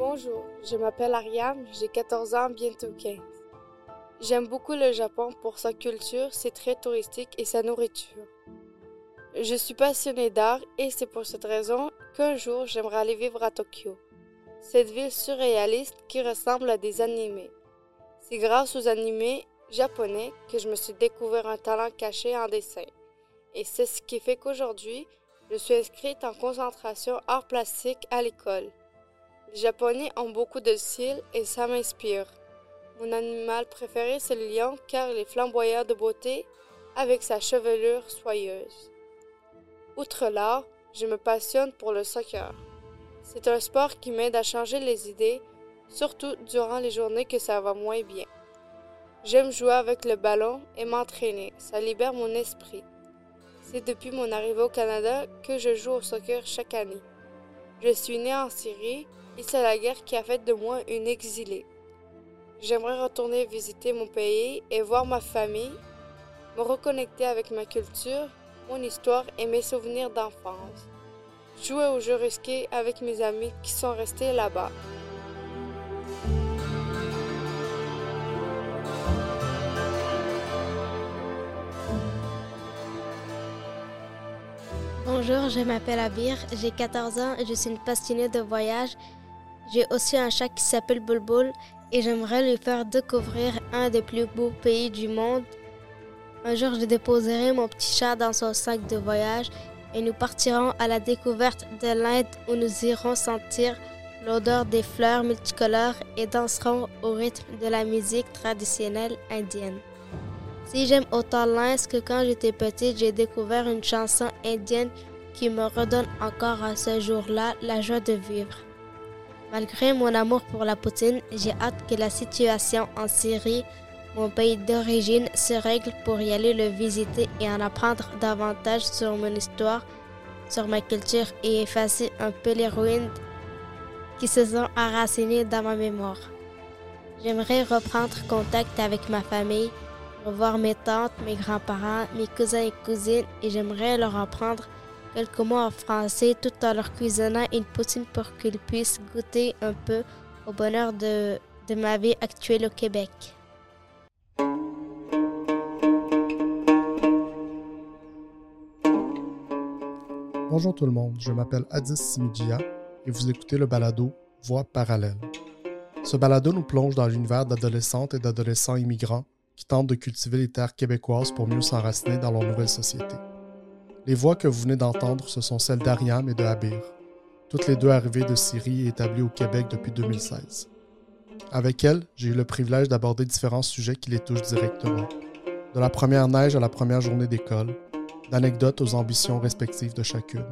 Bonjour, je m'appelle Ariane, j'ai 14 ans, bientôt 15. J'aime beaucoup le Japon pour sa culture, ses traits touristiques et sa nourriture. Je suis passionnée d'art et c'est pour cette raison qu'un jour j'aimerais aller vivre à Tokyo, cette ville surréaliste qui ressemble à des animés. C'est grâce aux animés japonais que je me suis découvert un talent caché en dessin. Et c'est ce qui fait qu'aujourd'hui, je suis inscrite en concentration art plastique à l'école. Les Japonais ont beaucoup de style et ça m'inspire. Mon animal préféré, c'est le lion car il est flamboyant de beauté avec sa chevelure soyeuse. Outre l'art, je me passionne pour le soccer. C'est un sport qui m'aide à changer les idées, surtout durant les journées que ça va moins bien. J'aime jouer avec le ballon et m'entraîner, ça libère mon esprit. C'est depuis mon arrivée au Canada que je joue au soccer chaque année. Je suis née en Syrie c'est la guerre qui a fait de moi une exilée. J'aimerais retourner visiter mon pays et voir ma famille, me reconnecter avec ma culture, mon histoire et mes souvenirs d'enfance. Jouer aux jeux risqués avec mes amis qui sont restés là-bas. Bonjour, je m'appelle Abir, j'ai 14 ans et je suis une passionnée de voyage. J'ai aussi un chat qui s'appelle Bulbul et j'aimerais lui faire découvrir un des plus beaux pays du monde. Un jour, je déposerai mon petit chat dans son sac de voyage et nous partirons à la découverte de l'Inde où nous irons sentir l'odeur des fleurs multicolores et danserons au rythme de la musique traditionnelle indienne. Si j'aime autant l'Inde que quand j'étais petite, j'ai découvert une chanson indienne qui me redonne encore à ce jour-là la joie de vivre. Malgré mon amour pour la Poutine, j'ai hâte que la situation en Syrie, mon pays d'origine, se règle pour y aller le visiter et en apprendre davantage sur mon histoire, sur ma culture et effacer un peu les ruines qui se sont enracinées dans ma mémoire. J'aimerais reprendre contact avec ma famille, revoir mes tantes, mes grands-parents, mes cousins et cousines et j'aimerais leur apprendre quelques mots en français tout en leur cuisinant une poutine pour qu'ils puissent goûter un peu au bonheur de, ma vie actuelle au Québec. Bonjour tout le monde, je m'appelle Adis Simidjia et vous écoutez le balado Voix parallèle. Ce balado nous plonge dans l'univers d'adolescentes et d'adolescents immigrants qui tentent de cultiver les terres québécoises pour mieux s'enraciner dans leur nouvelle société. Les voix que vous venez d'entendre, ce sont celles d'Ariam et de Habir, toutes les deux arrivées de Syrie et établies au Québec depuis 2016. Avec elles, j'ai eu le privilège d'aborder différents sujets qui les touchent directement, de la première neige à la première journée d'école, d'anecdotes aux ambitions respectives de chacune.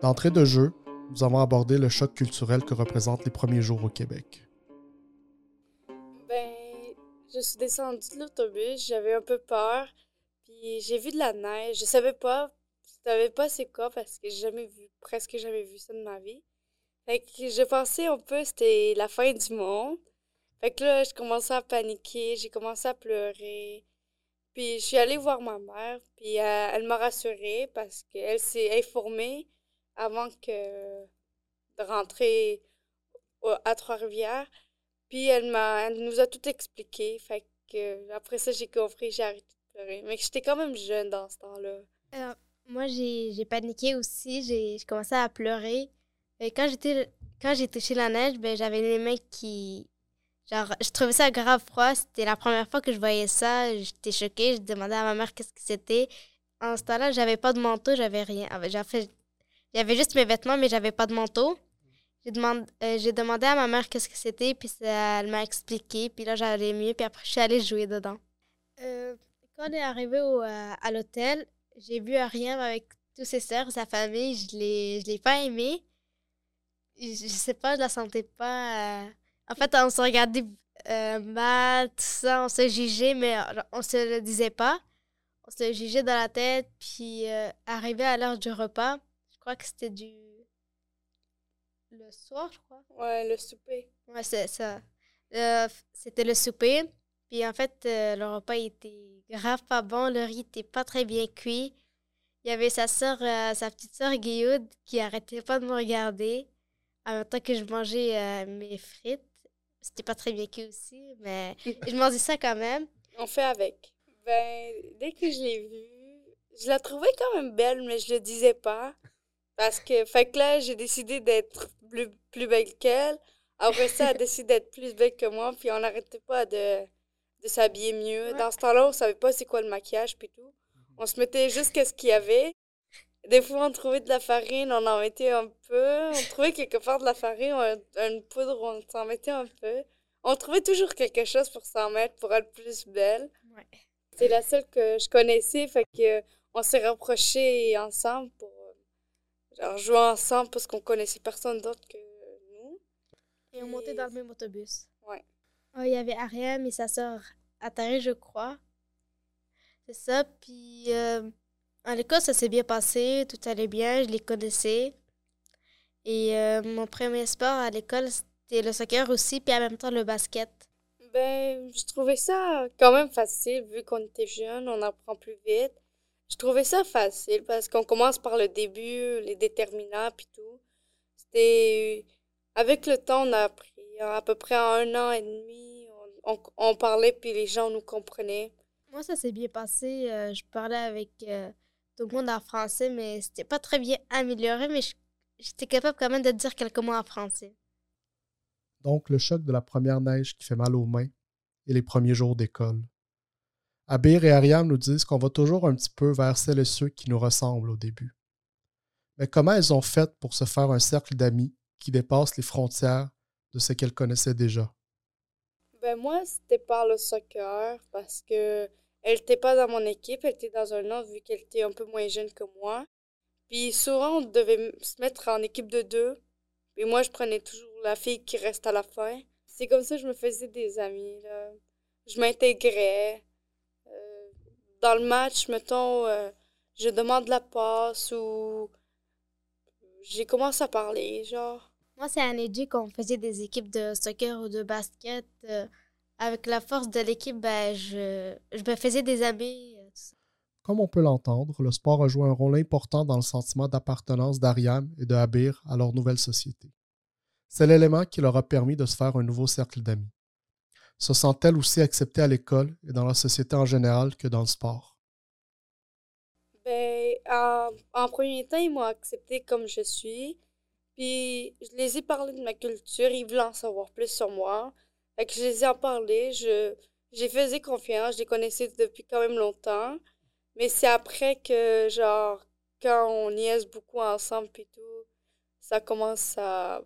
D'entrée de jeu, nous avons abordé le choc culturel que représentent les premiers jours au Québec. Ben, je suis descendue de l'autobus, j'avais un peu peur, puis j'ai vu de la neige. Je savais pas, savais pas c'est quoi parce que j'ai jamais vu, presque jamais vu ça de ma vie. Fait que j'ai pensé un peu c'était la fin du monde. Fait que là, je commençais à paniquer, j'ai commencé à pleurer. Puis je suis allée voir ma mère, puis euh, elle m'a rassurée parce qu'elle s'est informée avant que de rentrer à Trois-Rivières. Puis elle m'a elle nous a tout expliqué. Fait que après ça, j'ai compris, j'ai arrêté de pleurer. Mais j'étais quand même jeune dans ce temps-là. Euh, moi, j'ai paniqué aussi. J'ai commencé à pleurer. Et quand j'étais quand j'ai touché la neige, ben, j'avais les mains qui. Genre, je trouvais ça grave froid. C'était la première fois que je voyais ça. J'étais choquée. Je demandais à ma mère qu'est-ce que c'était. En ce temps-là, j'avais pas de manteau, j'avais rien. J'avais juste mes vêtements, mais j'avais pas de manteau. J'ai demandé, euh, demandé à ma mère qu'est-ce que c'était, puis ça- elle m'a expliqué. Puis là, j'allais mieux, puis après, je suis allée jouer dedans. Euh, quand on est arrivé au, euh, à l'hôtel, j'ai vu Ariam avec tous ses sœurs, sa famille. Je l'ai, je l'ai pas aimé. Je, je sais pas, je la sentais pas. euh, En fait, on se regardait euh, mal, tout ça, on se jugeait, mais euh, on se le disait pas. On se le jugeait dans la tête, puis euh, arrivé à l'heure du repas, je crois que c'était du. le soir, je crois. Ouais, le souper. Ouais, c'est ça. C'était le souper. Puis en fait, euh, le repas était grave pas bon. Le riz était pas très bien cuit. Il y avait sa soeur, sa petite soeur Guillaume qui arrêtait pas de me regarder. en même temps que je mangeais euh, mes frites. C'était pas très bien cuit aussi, mais je mangeais ça quand même. On fait avec. Ben, dès que je l'ai vue, je la trouvais quand même belle, mais je le disais pas. Parce que, fait que là, j'ai décidé d'être plus, plus belle qu'elle. Après ça, elle a décidé d'être plus belle que moi, puis on n'arrêtait pas de, de s'habiller mieux. Dans ce temps-là, on savait pas c'est quoi le maquillage, puis tout. On se mettait juste qu'est-ce qu'il y avait. Des fois, on trouvait de la farine, on en mettait un peu. On trouvait quelque part de la farine, une poudre, on s'en mettait un peu. On trouvait toujours quelque chose pour s'en mettre, pour être plus belle. Ouais. C'est la seule que je connaissais, fait que on s'est rapprochés ensemble pour genre, jouer ensemble parce qu'on connaissait personne d'autre que nous. Et on montait dans le même autobus. Ouais. Oh, il y avait Ariam et sa sœur Atari, je crois. C'est ça. Puis euh, à l'école, ça s'est bien passé, tout allait bien, je les connaissais. Et euh, mon premier sport à l'école, c'était le soccer aussi, puis en même temps le basket. Ben, je trouvais ça quand même facile, vu qu'on était jeunes, on apprend plus vite. Je trouvais ça facile parce qu'on commence par le début, les déterminants, puis tout. C'était. Avec le temps, on a appris. À peu près en un an et demi, on, on, parlait, puis les gens nous comprenaient. Moi, ça s'est bien passé. Euh, je parlais avec. Euh, tout le monde en français, mais c'était pas très bien amélioré, mais j'étais capable quand même de dire quelques mots en français. Donc, le choc de la première neige qui fait mal aux mains et les premiers jours d'école. Abir et Ariane nous disent qu'on va toujours un petit peu vers celles et ceux qui nous ressemblent au début. Mais comment elles ont fait pour se faire un cercle d'amis qui dépasse les frontières de ce qu'elles connaissaient déjà? Ben moi, c'était par le soccer parce que elle n'était pas dans mon équipe, elle était dans un autre vu qu'elle était un peu moins jeune que moi. Puis souvent, on devait se mettre en équipe de deux. Et moi, je prenais toujours la fille qui reste à la fin. C'est comme ça que je me faisais des amis. Là. Je m'intégrais. Euh, dans le match, mettons, euh, je demande la passe ou j'ai commencé à parler, genre. Moi, c'est à Nedji qu'on faisait des équipes de soccer ou de basket. Euh, avec la force de l'équipe, ben, je, je me faisais des amis. Euh, Comme on peut l'entendre, le sport a joué un rôle important dans le sentiment d'appartenance d'Ariam et de Habir à leur nouvelle société. C'est l'élément qui leur a permis de se faire un nouveau cercle d'amis. Se sent-elle aussi acceptée à l'école et dans la société en général que dans le sport? Ben, en, en premier temps, ils m'ont accepté comme je suis. Puis, je les ai parlé de ma culture, ils voulaient en savoir plus sur moi. Fait que je les ai en parlé, je, j'ai faisais confiance, je les connaissais depuis quand même longtemps. Mais c'est après que, genre, quand on niaise beaucoup ensemble puis tout, ça commence à,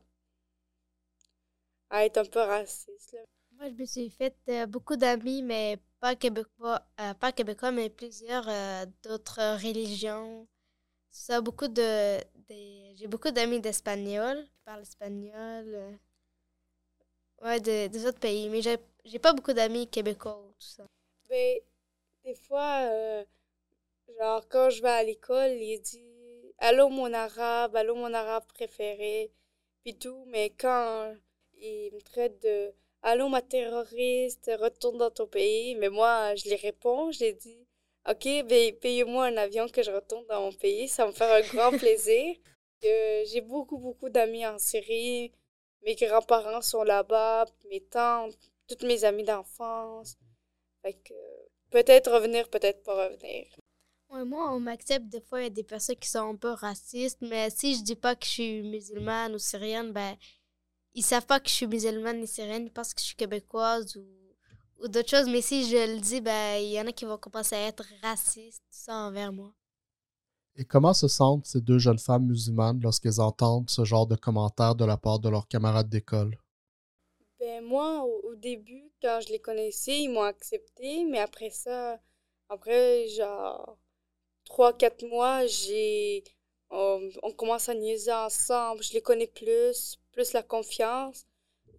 à être un peu raciste. Moi, je me suis fait euh, beaucoup d'amis, mais pas québécois, euh, pas québécois, mais plusieurs euh, d'autres religions. Ça, beaucoup de, j'ai beaucoup d'amis d'espagnol, qui parlent espagnol. Ouais, des autres pays. Mais j'ai, j'ai pas beaucoup d'amis québécois ou tout ça. Ben, des fois, euh, genre, quand je vais à l'école, il dit Allô, mon arabe, allô, mon arabe préféré, puis tout. Mais quand il me traite de Allô, ma terroriste, retourne dans ton pays. Mais moi, je lui réponds, je lui dis Ok, ben, payez-moi un avion que je retourne dans mon pays, ça me fait un grand plaisir. j'ai beaucoup, beaucoup d'amis en Syrie mes grands-parents sont là-bas, mes tantes, toutes mes amies d'enfance. Fait que peut-être revenir, peut-être pas revenir. Ouais, moi, on m'accepte des fois, il y a des personnes qui sont un peu racistes, mais si je dis pas que je suis musulmane ou syrienne, ben, ils savent pas que je suis musulmane ni syrienne, ils pensent que je suis québécoise ou, ou d'autres choses, mais si je le dis, ben, il y en a qui vont commencer à être racistes, tout ça envers moi. Et comment se sentent ces deux jeunes femmes musulmanes lorsqu'elles entendent ce genre de commentaires de la part de leurs camarades d'école? Ben moi, au, début, quand je les connaissais, ils m'ont accepté, mais après ça, après genre trois, quatre mois, j'ai on, commence à niaiser ensemble, je les connais plus, plus la confiance.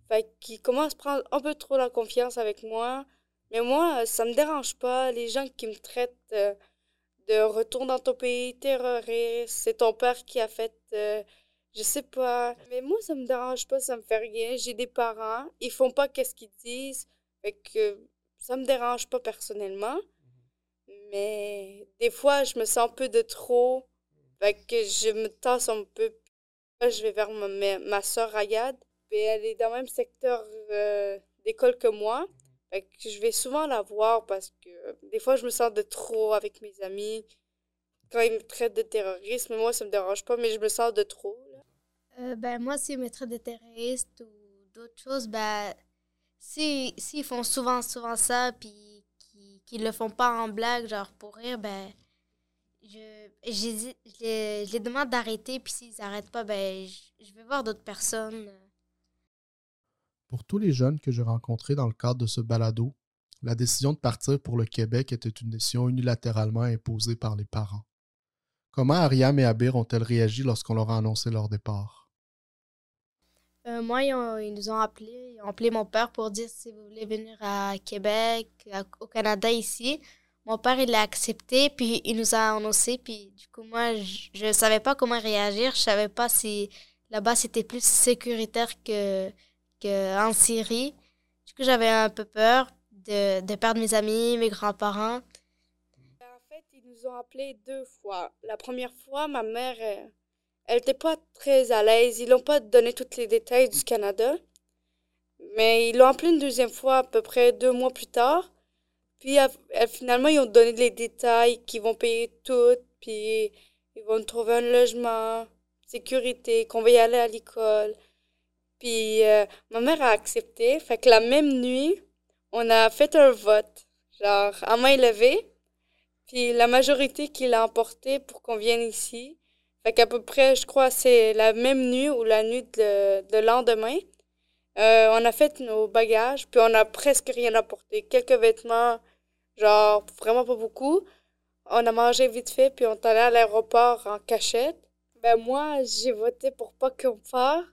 Fait qu'ils commencent à prendre un peu trop la confiance avec moi. Mais moi, ça me dérange pas. Les gens qui me traitent euh, de retour dans ton pays terroriste, c'est ton père qui a fait, euh, je sais pas. Mais moi, ça me dérange pas, ça me fait rien. J'ai des parents, ils font pas qu'est-ce qu'ils disent, fait que ça me dérange pas personnellement. Mais des fois, je me sens un peu de trop, fait que je me tasse un peu. Je vais vers ma, ma soeur Rayad. Et elle est dans le même secteur euh, d'école que moi. je vais souvent la voir parce que des fois, je me sens de trop avec mes amis. Quand ils me traitent de terroriste, moi, ça me dérange pas, mais je me sens de trop. Euh, ben, moi, s'ils me traitent de terroriste ou d'autres choses, ben, s'ils si, font souvent, souvent ça, puis qu'ils ne le font pas en blague, genre pour rire, ben, je, je, les, demande d'arrêter, puis s'ils n'arrêtent pas, ben, je, je vais voir d'autres personnes. Pour tous les jeunes que j'ai rencontrés dans le cadre de ce balado, la décision de partir pour le Québec était une décision unilatéralement imposée par les parents. Comment Ariam et Abir ont-elles réagi lorsqu'on leur a annoncé leur départ? Euh, moi, ils, nous ont appelés. Ils ont appelé mon père pour dire si vous voulez venir à Québec, au Canada, ici. Mon père, il l'a accepté, puis il nous a annoncé. Puis du coup, moi, je ne savais pas comment réagir. Je savais pas si là-bas, c'était plus sécuritaire que, en Syrie. Du coup, j'avais un peu peur de, perdre mes amis, mes grands-parents. En fait, ils nous ont appelés deux fois. La première fois, ma mère, euh, elle n'était pas très à l'aise. Ils n'ont pas donné tous les détails du Canada. Mais ils l'ont appelé une deuxième fois, à peu près deux mois plus tard. Puis finalement, ils ont donné les détails, qu'ils vont payer tout, puis ils vont trouver un logement, sécurité, qu'on va y aller à l'école. Puis euh, ma mère a accepté. Fait que la même nuit, on a fait un vote, genre à main levée. Puis la majorité qui l'a emporté pour qu'on vienne ici. Fait qu'à peu près, je crois, c'est la même nuit ou la nuit de, lendemain. Euh, on a fait nos bagages, puis on a presque rien apporté. Quelques vêtements, genre vraiment pas beaucoup. On a mangé vite fait, puis on est allé à l'aéroport en cachette. Ben moi, j'ai voté pour pas qu'on parte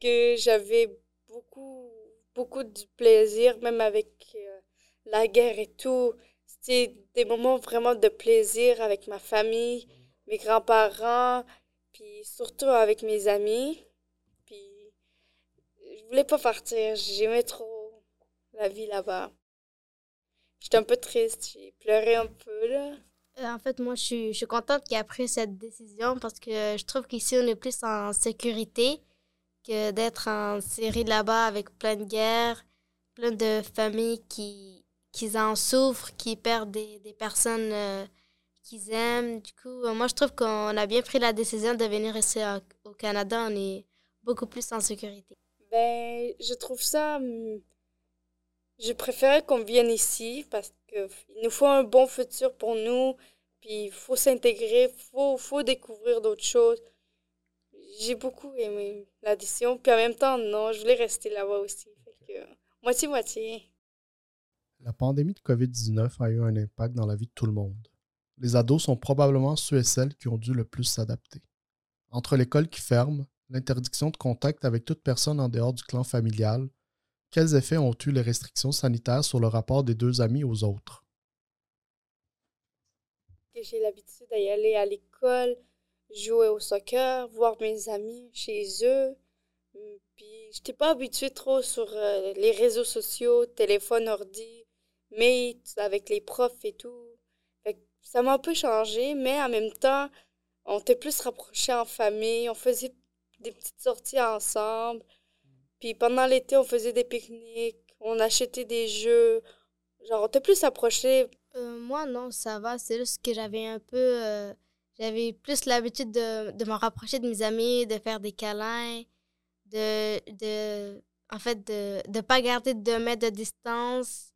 que j'avais beaucoup, beaucoup de plaisir, même avec euh, la guerre et tout. C'était des moments vraiment de plaisir avec ma famille, mes grands-parents, puis surtout avec mes amis. Puis je voulais pas partir, j'aimais trop la vie là-bas. J'étais un peu triste, j'ai pleuré un peu là. Euh, en fait, moi, je suis, je suis contente qu'il ait pris cette décision parce que je trouve qu'ici, on est plus en sécurité d'être en série là-bas avec plein de guerres, plein de familles qui, qui en souffrent, qui perdent des, des personnes euh, qu'ils aiment. Du coup, euh, moi, je trouve qu'on a bien pris la décision de venir ici au Canada. On est beaucoup plus en sécurité. Ben, je trouve ça... Hmm, je préférais qu'on vienne ici parce qu'il nous faut un bon futur pour nous. Puis il faut s'intégrer, il faut, faut découvrir d'autres choses j'ai beaucoup aimé l'addition. Puis en même temps, non, je voulais rester là-bas aussi. Moitié-moitié. La pandémie de COVID-19 a eu un impact dans la vie de tout le monde. Les ados sont probablement ceux et celles qui ont dû le plus s'adapter. Entre l'école qui ferme, l'interdiction de contact avec toute personne en dehors du clan familial, quels effets ont eu les restrictions sanitaires sur le rapport des deux amis aux autres? J'ai l'habitude d'y aller à l'école, jouer au soccer, voir mes amis chez eux. Puis j'étais pas habituée trop sur euh, les réseaux sociaux, téléphone, ordi, Meet avec les profs et tout. ça m'a un peu changé, mais en même temps, on était plus rapprochés en famille, on faisait des petites sorties ensemble. Puis pendant l'été, on faisait des pique-niques, on achetait des jeux. Genre, on était plus approchés. Euh, moi, non, ça va. C'est juste que j'avais un peu. Euh, j'avais plus l'habitude de, de me rapprocher de mes amis, de faire des câlins, de, de en fait, de ne pas garder deux mètres de distance.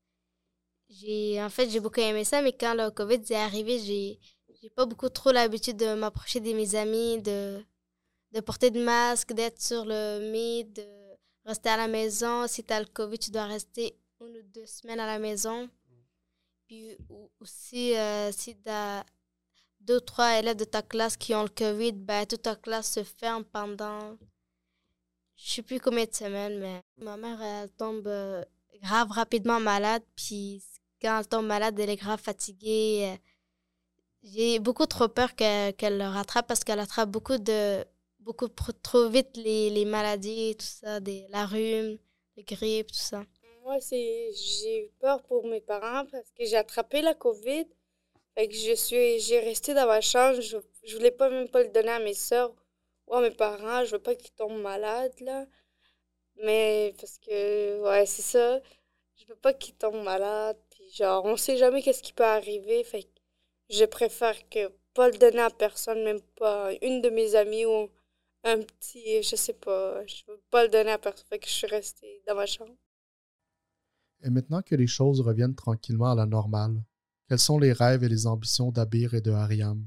J'ai, en fait, j'ai beaucoup aimé ça, mais quand le COVID est arrivé, j'ai, j'ai pas beaucoup trop l'habitude de m'approcher de mes amis, de, de porter de masque, d'être sur le Meet, de rester à la maison. Si tu as le COVID, tu dois rester une ou deux semaines à la maison. Puis aussi, euh, si tu as deux, trois élèves de ta classe qui ont le COVID, ben, toute ta classe se ferme pendant, je sais plus combien de semaines, mais ma mère, elle tombe euh, grave rapidement malade, puis quand elle tombe malade, elle est grave fatiguée. J'ai beaucoup trop peur qu'elle le rattrape parce qu'elle attrape beaucoup de beaucoup trop vite les, les maladies, tout ça, des, la rhume, la grippe, tout ça. Moi, j'ai eu peur pour mes parents parce que j'ai attrapé la COVID fait que je suis, j'ai resté dans ma chambre. Je, voulais pas même pas le donner à mes soeurs ou ouais, mes parents, je veux pas qu'ils tombent malades, là. Mais parce que, ouais, c'est ça. Je veux pas qu'ils tombent malades. Puis genre, on sait jamais qu'est-ce qui peut arriver. Fait que je préfère que pas le donner à personne, même pas une de mes amies ou un petit, je sais pas. Je veux pas le donner à personne. Fait que je suis restée dans ma chambre. Et maintenant que les choses reviennent tranquillement à la normale, quels sont les rêves et les ambitions d'Abir et de Ariam?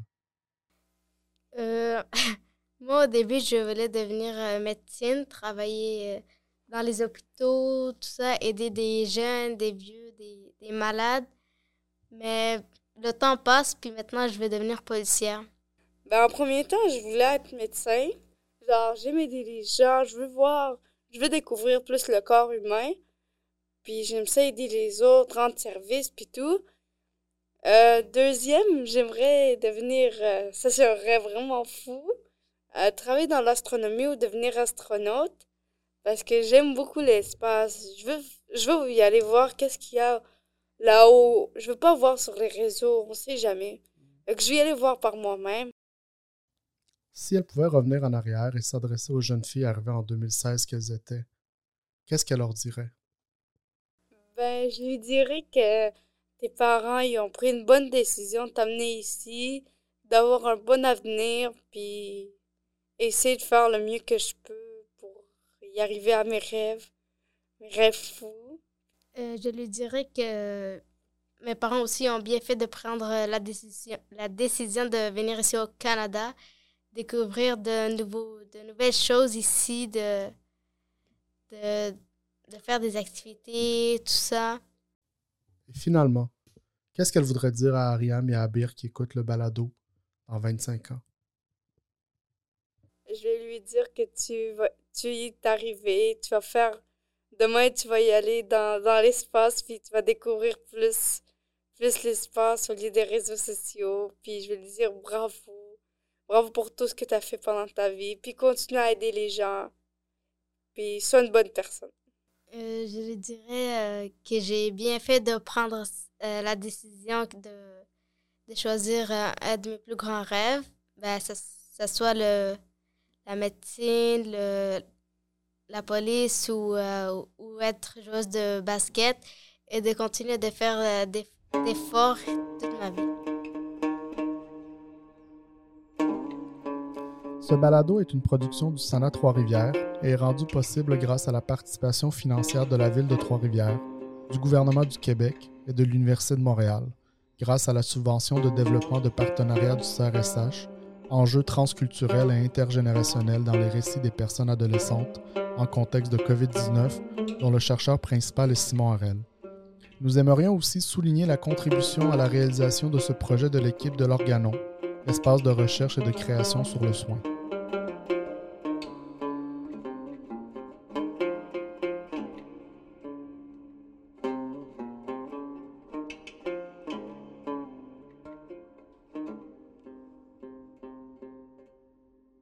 Euh, moi, au début, je voulais devenir euh, médecine, travailler euh, dans les hôpitaux, tout ça, aider des jeunes, des vieux, des, des malades. Mais le temps passe, puis maintenant, je vais devenir policière. Ben, en premier temps, je voulais être médecin. Genre, j'aime aider les gens, je veux voir, je veux découvrir plus le corps humain. Puis j'aime ça aider les autres, rendre service, puis tout. Euh, deuxième, j'aimerais devenir, euh, ça serait vraiment fou, euh, travailler dans l'astronomie ou devenir astronaute. Parce que j'aime beaucoup l'espace. Je veux, je veux y aller voir qu'est-ce qu'il y a là-haut. Je veux pas voir sur les réseaux, on sait jamais. Donc, je vais y aller voir par moi-même. Si elle pouvait revenir en arrière et s'adresser aux jeunes filles arrivées en 2016 qu'elles étaient, qu'est-ce qu'elle leur dirait? Ben, je lui dirais que tes parents, ils ont pris une bonne décision de t'amener ici, d'avoir un bon avenir, puis essayer de faire le mieux que je peux pour y arriver à mes rêves, mes rêves fous. Euh, je lui dirais que mes parents aussi ont bien fait de prendre la décision, la décision de venir ici au Canada, découvrir de, nouveaux, de nouvelles choses ici, de, de, de faire des activités, tout ça. Et finalement, qu'est-ce qu'elle voudrait dire à Ariam et à Abir qui écoutent le balado dans 25 ans? Je vais lui dire que tu vas, tu y es arrivé, tu vas faire demain, tu vas y aller dans, dans l'espace, puis tu vas découvrir plus, plus l'espace au lieu des réseaux sociaux. Puis je vais lui dire bravo. Bravo pour tout ce que tu as fait pendant ta vie. Puis continue à aider les gens. Puis sois une bonne personne. Euh, je dirais euh, que j'ai bien fait de prendre euh, la décision de, de choisir un de mes plus grands rêves. Ben, ça, ça soit le, la médecine, le, la police ou, ou être joueuse de basket et de continuer de faire des efforts toute ma vie. Ce balado est une production du Sana Trois-Rivières et est rendu possible grâce à la participation financière de la Ville de Trois-Rivières, du gouvernement du Québec et de l'Université de Montréal, grâce à la subvention de développement de partenariat du CRSH, enjeux transculturels et intergénérationnels dans les récits des personnes adolescentes en contexte de COVID-19, dont le chercheur principal est Simon Harel. Nous aimerions aussi souligner la contribution à la réalisation de ce projet de l'équipe de l'Organon, espace de recherche et de création sur le soin.